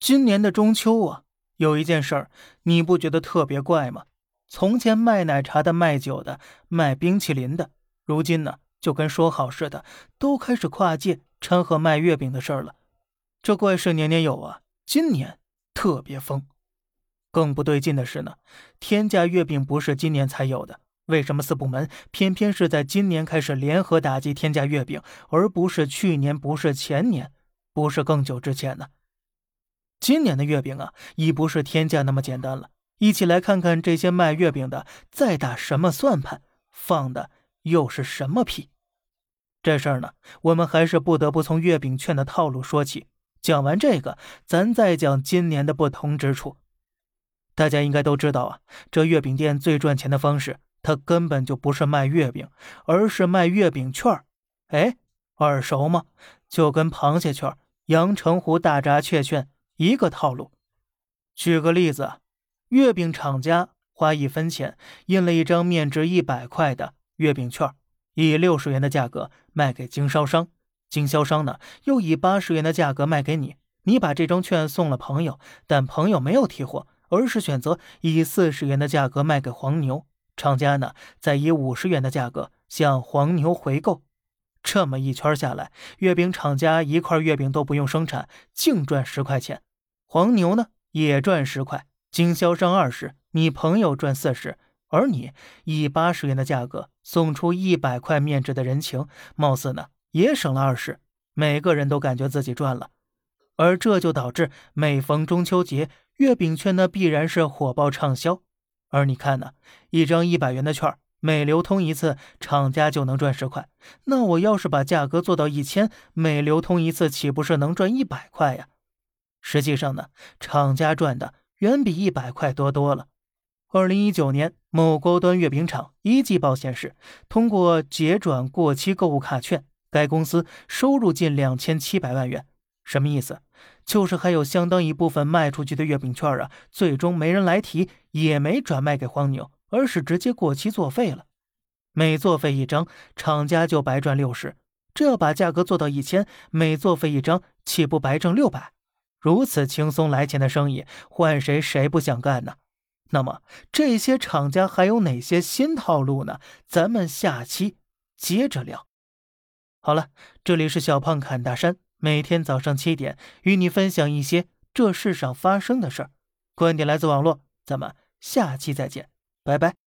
今年的中秋啊，有一件事儿，你不觉得特别怪吗？从前卖奶茶的、卖酒的、卖冰淇淋的，如今呢，就跟说好似的，都开始跨界掺和卖月饼的事儿了。这怪事年年有啊，今年特别疯。更不对劲的是呢，天价月饼不是今年才有的，为什么四部门偏偏是在今年开始联合打击天价月饼，而不是去年、不是前年、不是更久之前呢？今年的月饼啊，已不是天价那么简单了。一起来看看这些卖月饼的在打什么算盘，放的又是什么屁？这事儿呢，我们还是不得不从月饼券的套路说起。讲完这个，咱再讲今年的不同之处。大家应该都知道啊，这月饼店最赚钱的方式，它根本就不是卖月饼，而是卖月饼券儿哎，耳熟吗？就跟螃蟹券、阳澄湖大闸蟹券。一个套路，举个例子，月饼厂家花一分钱印了一张面值一百块的月饼券，以六十元的价格卖给经销商，经销商呢又以八十元的价格卖给你，你把这张券送了朋友，但朋友没有提货，而是选择以四十元的价格卖给黄牛，厂家呢再以五十元的价格向黄牛回购。这么一圈下来，月饼厂家一块月饼都不用生产，净赚十块钱。黄牛呢也赚十块，经销商二十，你朋友赚四十，而你以八十元的价格送出一百块面值的人情，貌似呢也省了二十，每个人都感觉自己赚了，而这就导致每逢中秋节，月饼券呢必然是火爆畅销。而你看呢，一张一百元的券，每流通一次，厂家就能赚十块，那我要是把价格做到一千，每流通一次，岂不是能赚一百块呀？实际上呢，厂家赚的远比一百块多多了。二零一九年，某高端月饼厂一季报显示，通过结转过期购物卡券，该公司收入近两千七百万元。什么意思？就是还有相当一部分卖出去的月饼券啊，最终没人来提，也没转卖给黄牛，而是直接过期作废了。每作废一张，厂家就白赚六十。这要把价格做到一千，每作废一张，岂不白挣六百？如此轻松来钱的生意，换谁谁不想干呢？那么这些厂家还有哪些新套路呢？咱们下期接着聊。好了，这里是小胖侃大山，每天早上七点与你分享一些这世上发生的事儿，观点来自网络，咱们下期再见，拜拜。